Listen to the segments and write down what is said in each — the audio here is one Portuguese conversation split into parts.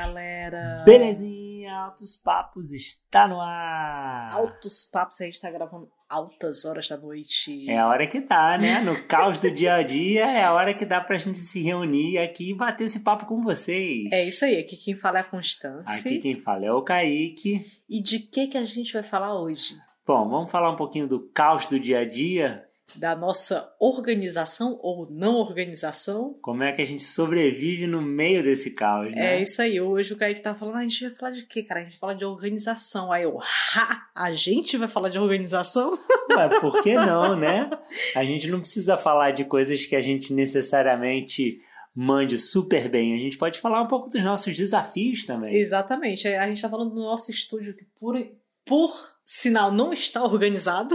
galera? Belezinha, Altos Papos está no ar. Altos Papos, a gente tá gravando altas horas da noite. É a hora que tá, né? No caos do dia a dia, é a hora que dá pra gente se reunir aqui e bater esse papo com vocês. É isso aí, aqui quem fala é a Constância. Aqui quem fala é o Kaique. E de que que a gente vai falar hoje? Bom, vamos falar um pouquinho do caos do dia a dia? Da nossa organização ou não organização? Como é que a gente sobrevive no meio desse caos, né? É isso aí. Hoje o Kaique tá falando, ah, a gente vai falar de quê, cara? A gente vai falar de organização. Aí eu, ha! A gente vai falar de organização? Ué, por que não, né? A gente não precisa falar de coisas que a gente necessariamente mande super bem. A gente pode falar um pouco dos nossos desafios também. Exatamente. A gente tá falando do nosso estúdio que, por, por sinal, não está organizado.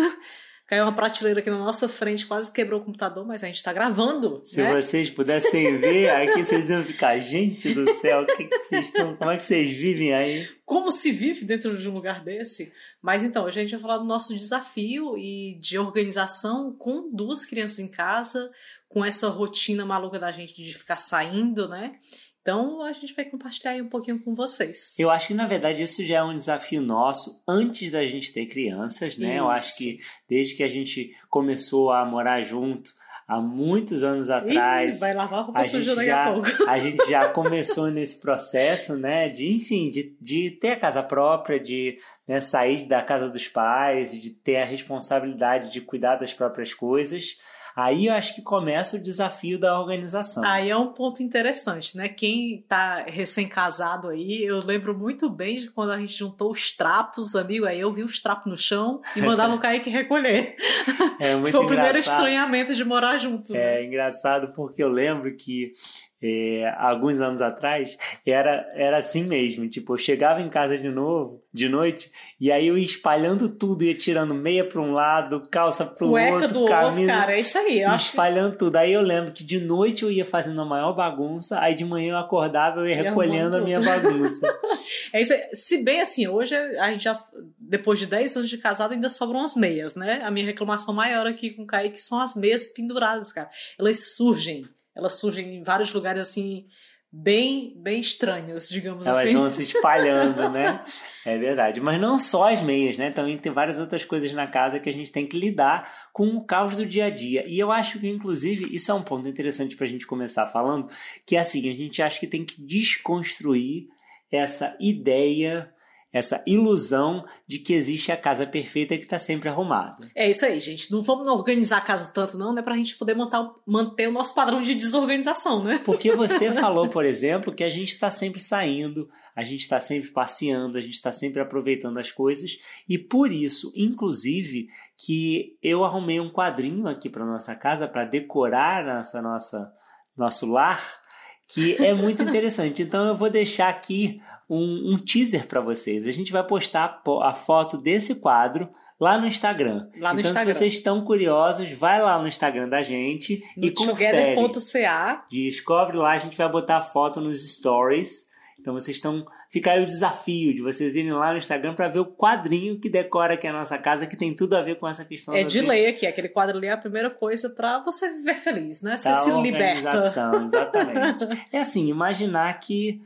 Caiu uma prateleira aqui na nossa frente, quase quebrou o computador, mas a gente tá gravando. Se né? vocês pudessem ver, aqui vocês iam ficar, gente do céu, o que, que vocês estão. Como é que vocês vivem aí? Como se vive dentro de um lugar desse? Mas então, hoje a gente vai falar do nosso desafio e de organização com duas crianças em casa, com essa rotina maluca da gente de ficar saindo, né? Então a gente vai compartilhar aí um pouquinho com vocês. Eu acho que na verdade isso já é um desafio nosso antes da gente ter crianças, né? Isso. Eu acho que desde que a gente começou a morar junto há muitos anos atrás, Ih, vai lavar a roupa a suja gente, daqui já, a pouco. a gente já começou nesse processo, né? De, enfim, de, de ter a casa própria, de né, sair da casa dos pais, de ter a responsabilidade de cuidar das próprias coisas. Aí eu acho que começa o desafio da organização. Aí é um ponto interessante, né? Quem tá recém-casado aí, eu lembro muito bem de quando a gente juntou os trapos, amigo. Aí eu vi os trapos no chão e mandava o Kaique recolher. É muito Foi o primeiro engraçado. estranhamento de morar junto. né? É engraçado porque eu lembro que é, alguns anos atrás era, era assim mesmo. Tipo, eu chegava em casa de novo, de noite, e aí eu ia espalhando tudo, ia tirando meia para um lado, calça para o Cueca outro, do outro, camisa, cara, é isso aí. Eu acho espalhando tudo. Aí eu lembro que de noite eu ia fazendo a maior bagunça, aí de manhã eu acordava eu ia E recolhendo a minha bagunça. É isso aí. Se bem assim, hoje a gente já, depois de 10 anos de casado, ainda sobram as meias, né? A minha reclamação maior aqui com o Kaique são as meias penduradas, cara. Elas surgem. Elas surgem em vários lugares, assim, bem, bem estranhos, digamos Elas assim. vão se espalhando, né? É verdade. Mas não só as meias, né? Também tem várias outras coisas na casa que a gente tem que lidar com o caos do dia a dia. E eu acho que, inclusive, isso é um ponto interessante para a gente começar falando, que é assim, a gente acha que tem que desconstruir essa ideia, essa ilusão de que existe a casa perfeita que está sempre arrumada. É isso aí, gente. Não vamos organizar a casa tanto, não, né? Pra gente poder montar, manter o nosso padrão de desorganização, né? Porque você falou, por exemplo, que a gente está sempre saindo, a gente está sempre passeando, a gente está sempre aproveitando as coisas, e por isso, inclusive, que eu arrumei um quadrinho aqui para nossa casa para decorar nossa, nossa nosso lar, que é muito interessante. Então eu vou deixar aqui um, um teaser para vocês. A gente vai postar a foto desse quadro lá no Instagram. Lá no então, Instagram. se vocês estão curiosos, vai lá no Instagram da gente No e confere. together.ca. Descobre lá, a gente vai botar a foto nos stories. Então vocês estão. Fica aí o desafio de vocês irem lá no Instagram para ver o quadrinho que decora aqui a nossa casa, que tem tudo a ver com essa questão É de lei aqui, aquele quadro ali é a primeira coisa pra você viver feliz, né? Você da se liberta. Exatamente. é assim, imaginar que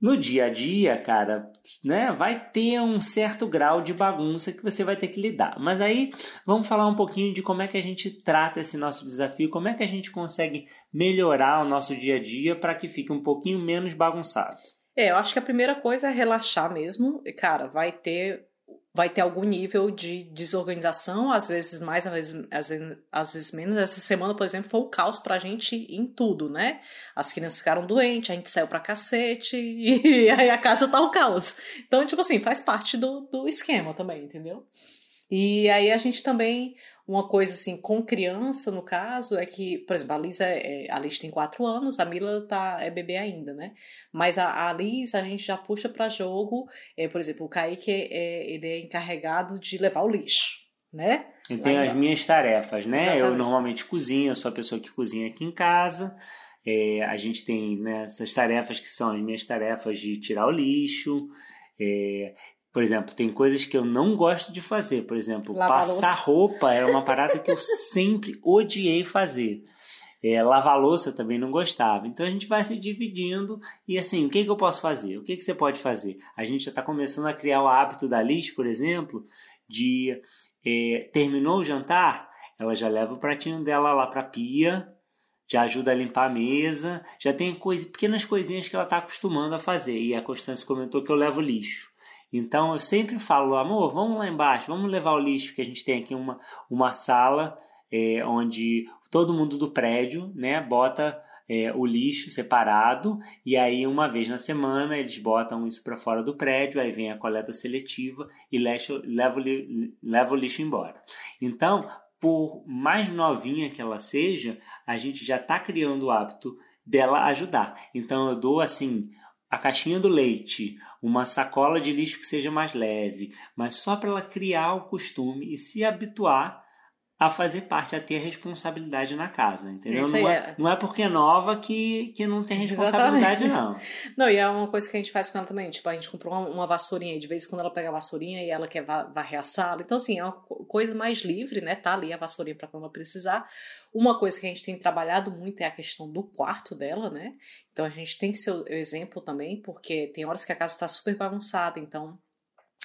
no dia a dia, cara, né, vai ter um certo grau de bagunça que você vai ter que lidar. Mas aí vamos falar um pouquinho de como é que a gente trata esse nosso desafio, como é que a gente consegue melhorar o nosso dia a dia para que fique um pouquinho menos bagunçado. É, eu acho que a primeira coisa é relaxar mesmo. Cara, vai ter vai ter algum nível de desorganização, às vezes mais, às vezes, às vezes, menos. Essa semana, por exemplo, foi o caos pra gente em tudo, né? As crianças ficaram doentes, a gente saiu pra cacete e aí a casa tá o caos. Então, tipo assim, faz parte do, do esquema também, entendeu? E aí a gente também, uma coisa assim, com criança, no caso, é que, por exemplo, a Liz, é, é- a Liz tem quatro anos, a Mila tá, é bebê ainda, né? Mas a, a Liz, a gente já puxa para jogo, é, por exemplo, o Kaique, é, ele é encarregado de levar o lixo, né? Eu tenho as minhas tarefas, né? Eu Exatamente. normalmente cozinho, eu sou a pessoa que cozinha aqui em casa. É, a gente tem né, essas tarefas que são as minhas tarefas de tirar o lixo. É, por exemplo, tem coisas que eu não gosto de fazer. Por exemplo, Lavar passar louça. roupa era uma parada que eu sempre odiei fazer. É, lavar louça também não gostava. Então a gente vai se dividindo e assim, o que, que eu posso fazer? O que, que você pode fazer? A gente já está começando a criar o hábito da Liz, por exemplo, de é, terminou o jantar, ela já leva o pratinho dela lá para a pia, já ajuda a limpar a mesa, já tem coisa, pequenas coisinhas que ela está acostumando a fazer. E a Constância comentou que eu levo lixo. Então eu sempre falo, amor, vamos lá embaixo, vamos levar o lixo, que a gente tem aqui uma, uma sala é, onde todo mundo do prédio né, bota é, o lixo separado e aí uma vez na semana eles botam isso para fora do prédio, aí vem a coleta seletiva e leva, leva, leva o lixo embora. Então, por mais novinha que ela seja, a gente já está criando o hábito dela ajudar. Então eu dou assim a caixinha do leite, uma sacola de lixo que seja mais leve, mas só para ela criar o costume e se habituar a fazer parte, a ter responsabilidade na casa, entendeu? Não é, é, não é porque é nova que, que não tem responsabilidade, Exatamente. não. Não, e é uma coisa que a gente faz com ela também, tipo, a gente comprou uma, uma vassourinha e de vez em quando ela pega a vassourinha e ela quer varrer a sala, então assim, é uma coisa mais livre, né, tá ali a vassourinha para quando ela precisar. Uma coisa que a gente tem trabalhado muito é a questão do quarto dela, né, então a gente tem que ser o exemplo também, porque tem horas que a casa está super bagunçada, então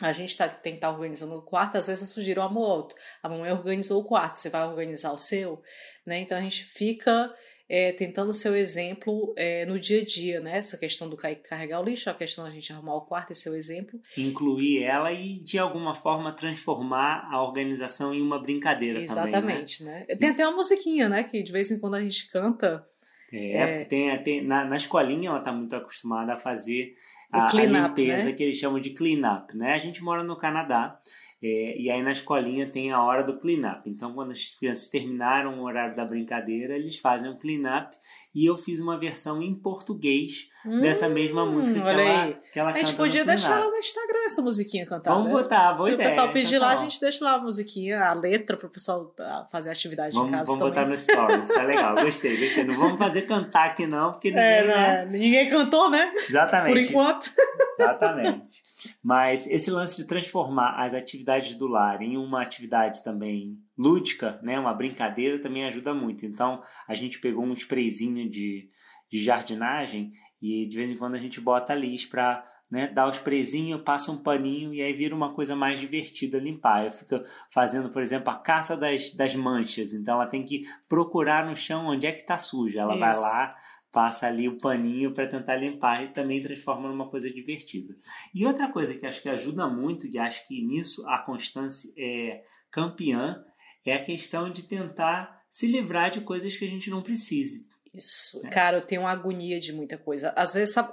a gente tá, tem que estar tá organizando o quarto, às vezes eu sugiro um outro. A mamãe organizou o quarto, você vai organizar o seu, né? Então a gente fica é, tentando ser o exemplo é, no dia a dia, né? Essa questão do carregar o lixo, a questão da gente arrumar o quarto e ser o exemplo. Incluir ela e, de alguma forma, transformar a organização em uma brincadeira Exatamente, também, né? né? Tem até uma musiquinha, né? Que de vez em quando a gente canta. É, é... porque tem, tem na, na escolinha ela está muito acostumada a fazer a, a limpeza né? que eles chamam de clean up, né? A gente mora no Canadá é, e aí na escolinha tem a hora do clean up. Então quando as crianças terminaram o horário da brincadeira, eles fazem um clean up e eu fiz uma versão em português hum, dessa mesma música que ela, que ela A gente podia deixar ela no Instagram essa musiquinha cantada. Vamos botar, boa ideia. o pessoal pedir então, lá, tá a gente deixa lá a musiquinha, a letra para o pessoal ah, fazer atividade vamos, em casa Vamos também. botar no stories, tá legal, gostei, gostei. Não vamos fazer cantar aqui não, porque ninguém, é, né? ninguém cantou, né? Exatamente. Por enquanto. Exatamente. Mas esse lance de transformar as atividades do lar em uma atividade também lúdica, né, uma brincadeira, também ajuda muito. Então, a gente pegou um sprayzinho de, de jardinagem e de vez em quando a gente bota lixo para né, dar o sprayzinho, passa um paninho e aí vira uma coisa mais divertida limpar. Eu fico fazendo, por exemplo, a caça das, das manchas. Então, ela tem que procurar no chão onde é que está suja. Ela Isso. vai lá passa ali o paninho para tentar limpar e também transforma numa coisa divertida. E outra coisa que acho que ajuda muito, e acho que nisso a Constância é campeã, é a questão de tentar se livrar de coisas que a gente não precise. Isso. É. Cara, eu tenho uma agonia de muita coisa. Às vezes, sabe,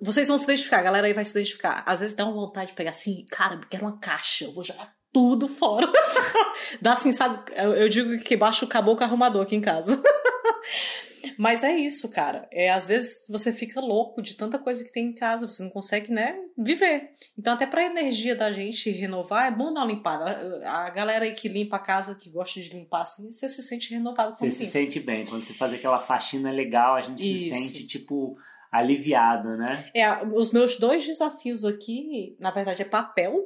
vocês vão se identificar, a galera aí vai se identificar. Às vezes dá uma vontade de pegar assim, cara, eu quero uma caixa, eu vou jogar tudo fora. dá assim, sabe? Eu digo que baixa o caboclo arrumador aqui em casa. Mas é isso, cara. É, às vezes você fica louco de tanta coisa que tem em casa, você não consegue, né, viver. Então, até pra energia da gente renovar, é bom dar uma limpada. A galera aí que limpa a casa, que gosta de limpar assim, você se sente renovado Você se sente bem. Quando você faz aquela faxina legal, a gente isso. se sente, tipo, aliviado, né? É, os meus dois desafios aqui, na verdade, é papel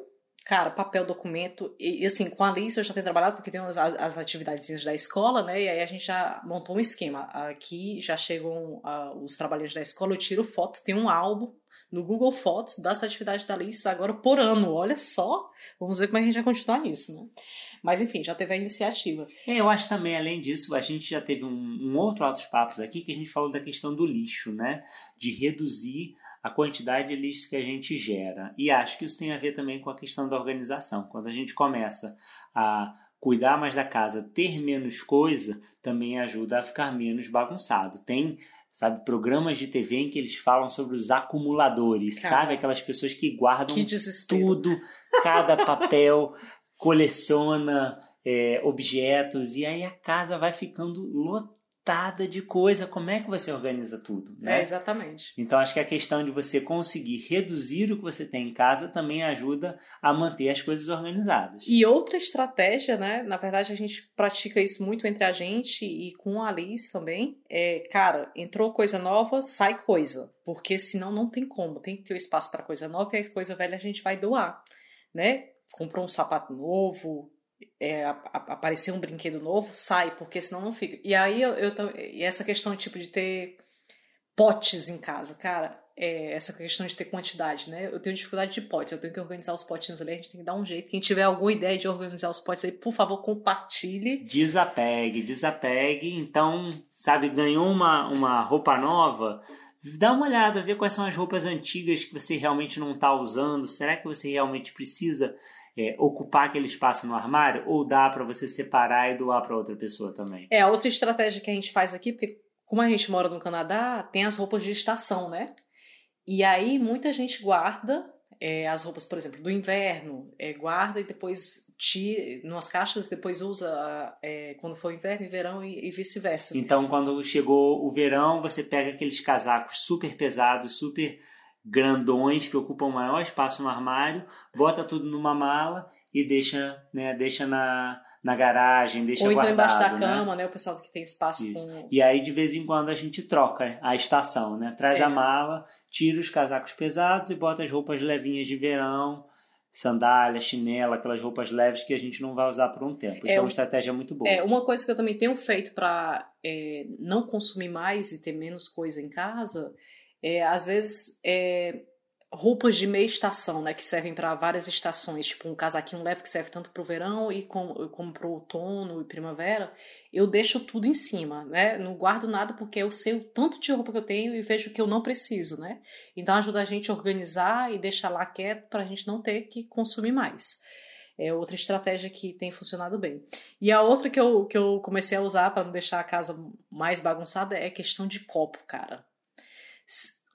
cara, papel, documento, e, assim, com a Alice eu já tenho trabalhado, porque tem as, as atividades da escola, né, e aí a gente já montou um esquema. Aqui já chegam uh, os trabalhos da escola, eu tiro foto, tem um álbum no Google Fotos das atividades da Alice agora por ano, olha só, vamos ver como é que a gente vai continuar nisso, né. Mas enfim, já teve a iniciativa. É, eu acho também, além disso, a gente já teve um, um outro altos papos aqui que a gente falou da questão do lixo, né? De reduzir a quantidade de lixo que a gente gera. E acho que isso tem a ver também com a questão da organização. Quando a gente começa a cuidar mais da casa, ter menos coisa, também ajuda a ficar menos bagunçado. Tem, sabe, programas de TV em que eles falam sobre os acumuladores, Caramba. sabe? Aquelas pessoas que guardam que tudo, cada papel, coleciona é, objetos, e aí a casa vai ficando lotada lotada de coisa. Como é que você organiza tudo? Né? É, exatamente. Então, acho que a questão de você conseguir reduzir o que você tem em casa também ajuda a manter as coisas organizadas. E outra estratégia, né? Na verdade, a gente pratica isso muito entre a gente e com a Alice também. É, cara, entrou coisa nova, sai coisa. Porque senão não tem como. Tem que ter o espaço para coisa nova e a coisa velha a gente vai doar, né? Comprou um sapato novo, é, aparecer um brinquedo novo, sai, porque senão não fica. E aí eu, eu e essa questão tipo de ter potes em casa, cara, é, essa questão de ter quantidade, né? Eu tenho dificuldade de potes, eu tenho que organizar os potinhos ali, a gente tem que dar um jeito. Quem tiver alguma ideia de organizar os potes aí, por favor, compartilhe. Desapegue, desapegue. Então, sabe, ganhou uma, uma roupa nova, dá uma olhada, vê quais são as roupas antigas que você realmente não está usando. Será que você realmente precisa é, ocupar aquele espaço no armário? Ou dá para você separar e doar para outra pessoa também? É, outra estratégia que a gente faz aqui, porque como a gente mora no Canadá, tem as roupas de estação, né? E aí muita gente guarda é, as roupas, por exemplo, do inverno, é, guarda e depois tira nas caixas, depois usa é, quando for inverno e verão e, e vice-versa. Então, quando chegou o verão, você pega aqueles casacos super pesados, super grandões que ocupam maior espaço no armário, bota tudo numa mala e deixa, né, deixa na, na garagem, deixa Ou então guardado, embaixo da né? cama, né? O pessoal que tem espaço Isso. com... E aí, de vez em quando, a gente troca a estação, né? Traz É. a mala, tira os casacos pesados e bota as roupas levinhas de verão, sandália, chinela, aquelas roupas leves que a gente não vai usar por um tempo. Isso é, É, uma estratégia muito boa. É, uma coisa que eu também tenho feito para não consumir mais e ter menos coisa em casa é, às vezes, é, roupas de meia estação, né? Que servem para várias estações, tipo um casaquinho leve que serve tanto para o verão e como, para o outono e primavera. Eu deixo tudo em cima, né? Não guardo nada porque eu sei o tanto de roupa que eu tenho e vejo que eu não preciso, né? Então ajuda a gente a organizar e deixar lá quieto para a gente não ter que consumir mais. É outra estratégia que tem funcionado bem. E a outra que eu, que eu comecei a usar para não deixar a casa mais bagunçada é questão de copo, cara.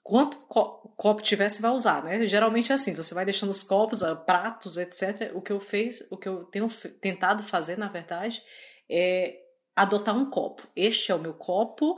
Quanto co- copo tiver, você vai usar, né? Geralmente é assim, você vai deixando os copos, ah, pratos, etc. O que eu fiz, o que eu tenho tentado fazer, na verdade, é adotar um copo. Este é o meu copo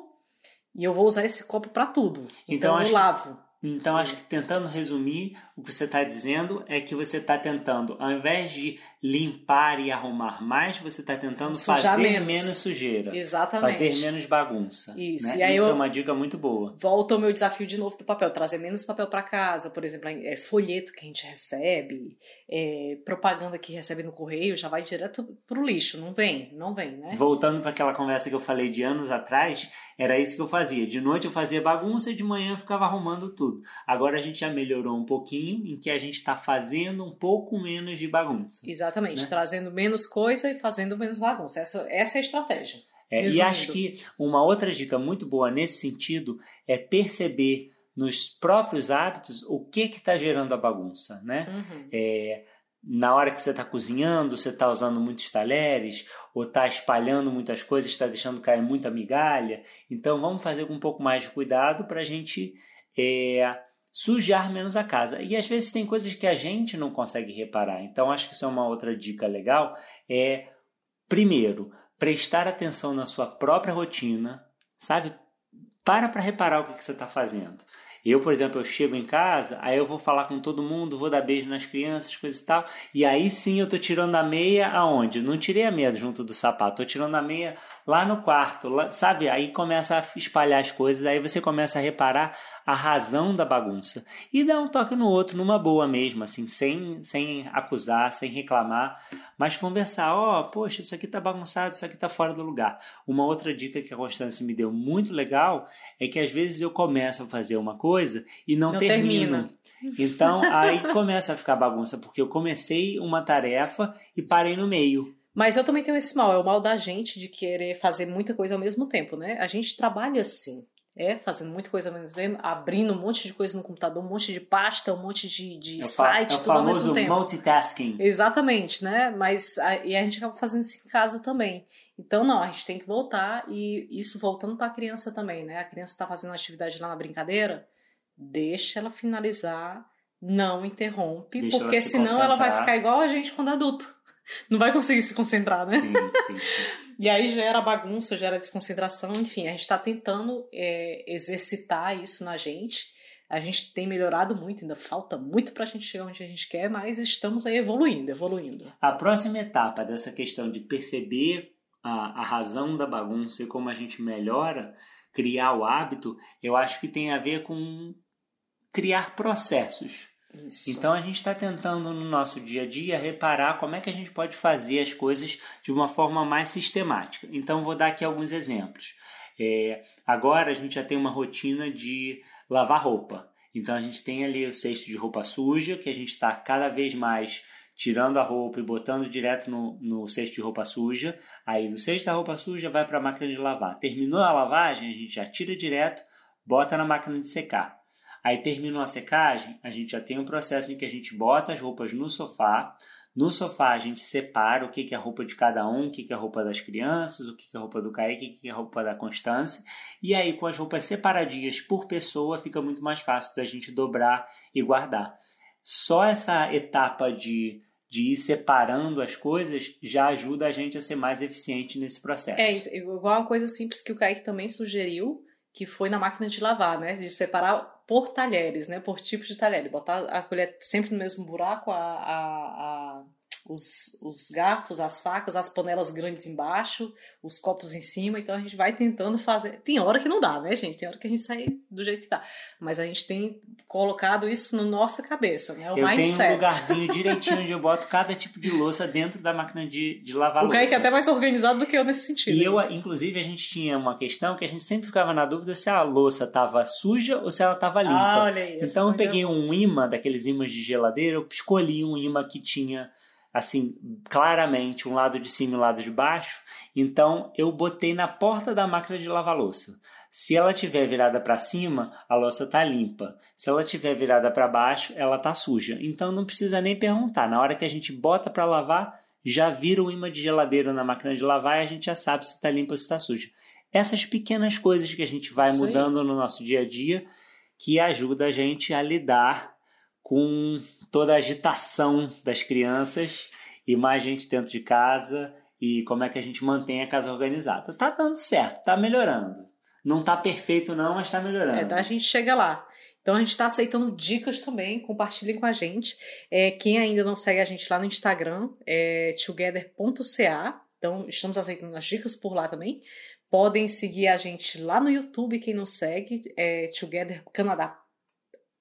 e eu vou usar esse copo para tudo. Então, Então, eu que- lavo. Então, acho que tentando resumir, o que você está dizendo é que você está tentando, ao invés de limpar e arrumar mais, você está tentando Sujar fazer menos. menos sujeira. Exatamente. Fazer menos bagunça. Isso, né? e aí Isso eu- é uma dica muito boa. volta o meu desafio de novo do papel, trazer menos papel para casa, por exemplo, é, folheto que a gente recebe, é, propaganda que recebe no correio, já vai direto pro lixo, não vem, não vem, né? Voltando para aquela conversa que eu falei de anos atrás, era isso que eu fazia. De noite eu fazia bagunça e de manhã eu ficava arrumando tudo. Agora a gente já melhorou um pouquinho, em que a gente está fazendo um pouco menos de bagunça. Exatamente, Né? trazendo menos coisa e fazendo menos bagunça. Essa, essa é a estratégia. É, e acho que uma outra dica muito boa nesse sentido é perceber nos próprios hábitos o que está gerando a bagunça, né? Uhum. É, na hora que você está cozinhando, você está usando muitos talheres, ou está espalhando muitas coisas, está deixando cair muita migalha. Então vamos fazer com um pouco mais de cuidado para a gente é, sujar menos a casa. E às vezes tem coisas que a gente não consegue reparar. Então acho que isso é uma outra dica legal. É primeiro prestar atenção na sua própria rotina, sabe? Para para reparar o que, que você está fazendo. Eu, por exemplo, eu chego em casa, aí eu vou falar com todo mundo, vou dar beijo nas crianças, coisa e tal, e aí sim eu tô tirando a meia aonde? Não tirei a meia junto do sapato, tô tirando a meia lá no quarto, lá- sabe? Aí começa a espalhar as coisas, aí você começa a reparar a razão da bagunça e dá um toque no outro, numa boa mesmo, assim, sem, sem acusar, sem reclamar, mas conversar, ó, poxa, isso aqui tá bagunçado, isso aqui tá fora do lugar. Uma outra dica que a Constância me deu muito legal é que às vezes eu começo a fazer uma coisa e não, Não termino. termina. Então aí começa a ficar bagunça, porque eu comecei uma tarefa e parei no meio. Mas eu também tenho esse mal, é o mal da gente de querer fazer muita coisa ao mesmo tempo, né? A gente trabalha assim, é, fazendo muita coisa ao mesmo tempo, abrindo um monte de coisa no computador, um monte de pasta, um monte de, de É o, site, é o tudo ao mesmo famoso tempo. multitasking. Exatamente, né? Mas a, e a gente acaba fazendo isso em casa também. Então, não, a gente tem que voltar e isso voltando para a criança também, né? A criança está fazendo atividade lá na brincadeira, deixa ela finalizar, não interrompe, Deixa porque ela se senão ela vai concentrar. ficar igual a gente quando adulto. Não vai conseguir se concentrar, né? Sim, sim, sim. E aí gera bagunça, gera desconcentração, enfim, a gente está tentando é, exercitar isso na gente. A gente tem melhorado muito, ainda falta muito para a gente chegar onde a gente quer, mas estamos aí evoluindo, evoluindo. A próxima etapa dessa questão de perceber a, a razão da bagunça e como a gente melhora, criar o hábito, eu acho que tem a ver com criar processos. Isso. Então a gente está tentando no nosso dia a dia reparar como é que a gente pode fazer as coisas de uma forma mais sistemática. Então vou dar aqui alguns exemplos. É, agora a gente já tem uma rotina de lavar roupa. Então a gente tem ali o cesto de roupa suja, que a gente está cada vez mais tirando a roupa e botando direto no, no cesto de roupa suja. Aí do cesto da roupa suja vai para a máquina de lavar. Terminou a lavagem, a gente já tira direto, bota na máquina de secar. Aí terminou a secagem, a gente já tem um processo em que a gente bota as roupas no sofá. No sofá a gente separa o que, é a roupa de cada um, o que, é a roupa das crianças, o que, é a roupa do Kaique, o que, que é a roupa da Constância. E aí, com as roupas separadinhas por pessoa, fica muito mais fácil da gente dobrar e guardar. Só essa etapa de, de ir separando as coisas já ajuda a gente a ser mais eficiente nesse processo. É, igual uma coisa simples que o Kaique também sugeriu, que foi na máquina de lavar, né? De separar por talheres, né? Por tipo de talher. Botar a colher sempre no mesmo buraco, a, a, a os, os garfos, as facas, as panelas grandes embaixo, os copos em cima. Então a gente vai tentando fazer. Tem hora que não dá, né, gente? Tem hora que a gente sai do jeito que tá. Mas a gente tem colocado isso na nossa cabeça, né? O eu mindset. tenho um lugarzinho direitinho onde eu boto cada tipo de louça dentro da máquina de, de lavar o louça. O Kaique é até mais organizado do que eu nesse sentido. E eu, inclusive, a gente tinha uma questão que a gente sempre ficava na dúvida se a louça estava suja ou se ela estava limpa. Ah, olha aí, então eu peguei um imã, daqueles imãs de geladeira, eu escolhi um imã que tinha assim, claramente um lado de cima e um lado de baixo. Então eu botei na porta da máquina de lavar louça. Se ela tiver virada para cima, a louça está limpa. Se ela tiver virada para baixo, ela está suja. Então não precisa nem perguntar. Na hora que a gente bota para lavar, já vira o imã de geladeira na máquina de lavar e a gente já sabe se está limpa ou se está suja. Essas pequenas coisas que a gente vai Isso mudando aí. no nosso dia a dia que ajuda a gente a lidar com toda a agitação das crianças e mais gente dentro de casa e como é que a gente mantém a casa organizada. Tá dando certo, tá melhorando. Não tá perfeito não, mas tá melhorando. É, tá, a gente chega lá. Então a gente está aceitando dicas também, compartilhem com a gente. É, quem ainda não segue a gente lá no Instagram é together.ca. Então estamos aceitando as dicas por lá também. Podem seguir a gente lá no YouTube, quem não segue, é Together Canadá.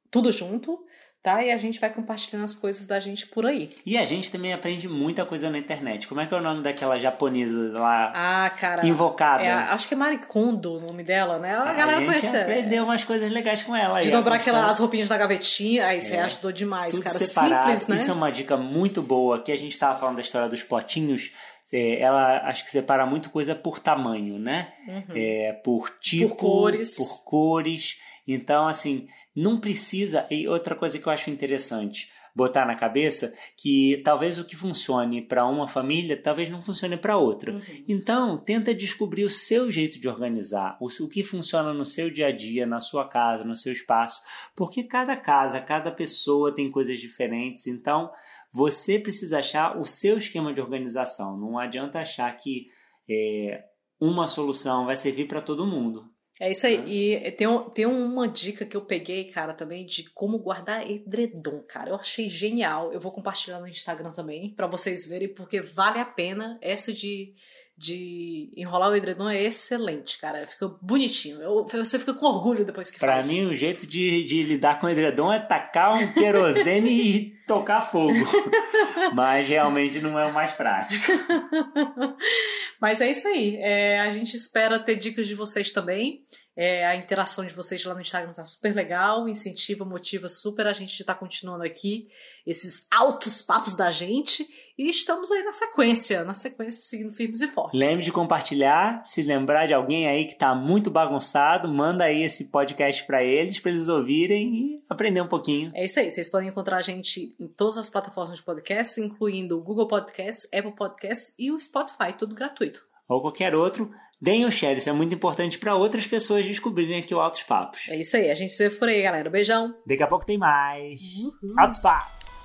Tudo junto tá? E a gente vai compartilhando as coisas da gente por aí. E a gente também aprende muita coisa na internet. Como é que é o nome daquela japonesa lá? Ah, cara. Invocada. É, acho que é Marikondo o nome dela, né? A, a galera gente conhece. aprendeu umas coisas legais com ela. De dobrar aquelas roupinhas da gavetinha, aí você é. ajudou demais, Tudo cara. Separado. Simples, né? Isso é uma dica muito boa. Que a gente estava falando da história dos potinhos é, ela acho que separa muito coisa por tamanho, né? Uhum. É, por tipo, por cores. por cores. Então, assim, não precisa. E outra coisa que eu acho interessante botar na cabeça que talvez o que funcione para uma família talvez não funcione para outra. Uhum. Então, tenta descobrir o seu jeito de organizar, o, o que funciona no seu dia a dia, na sua casa, no seu espaço, porque cada casa, cada pessoa tem coisas diferentes. Então, você precisa achar o seu esquema de organização. Não adianta achar que é, uma solução vai servir para todo mundo. É isso aí. Né? E tem, tem uma dica que eu peguei, cara, também de como guardar edredom, cara. Eu achei genial. Eu vou compartilhar no Instagram também, para vocês verem, porque vale a pena. Essa de de enrolar o edredom é excelente, cara. Fica bonitinho. Eu, você fica com orgulho depois que pra faz. Pra mim, o jeito de, de lidar com o edredom é tacar um querosene e tocar fogo. Mas realmente não é o mais prático. Mas é isso aí. É, a gente espera ter dicas de vocês também. É, a interação de vocês lá no Instagram tá super legal, incentiva, motiva super a gente de estar tá continuando aqui esses altos papos da gente e estamos aí na sequência, na sequência seguindo firmes e fortes. Lembre de compartilhar, se lembrar de alguém aí que tá muito bagunçado, manda aí esse podcast para eles, para eles ouvirem e aprender um pouquinho. É isso aí, vocês podem encontrar a gente em todas as plataformas de podcast, incluindo o Google Podcast, Apple Podcast e o Spotify, tudo gratuito. Ou qualquer outro. Deem o share, isso é muito importante para outras pessoas descobrirem aqui o Altos Papos. É isso aí, a gente se vê por aí, galera. Beijão. Daqui a pouco tem mais. Uhum. Altos Papos.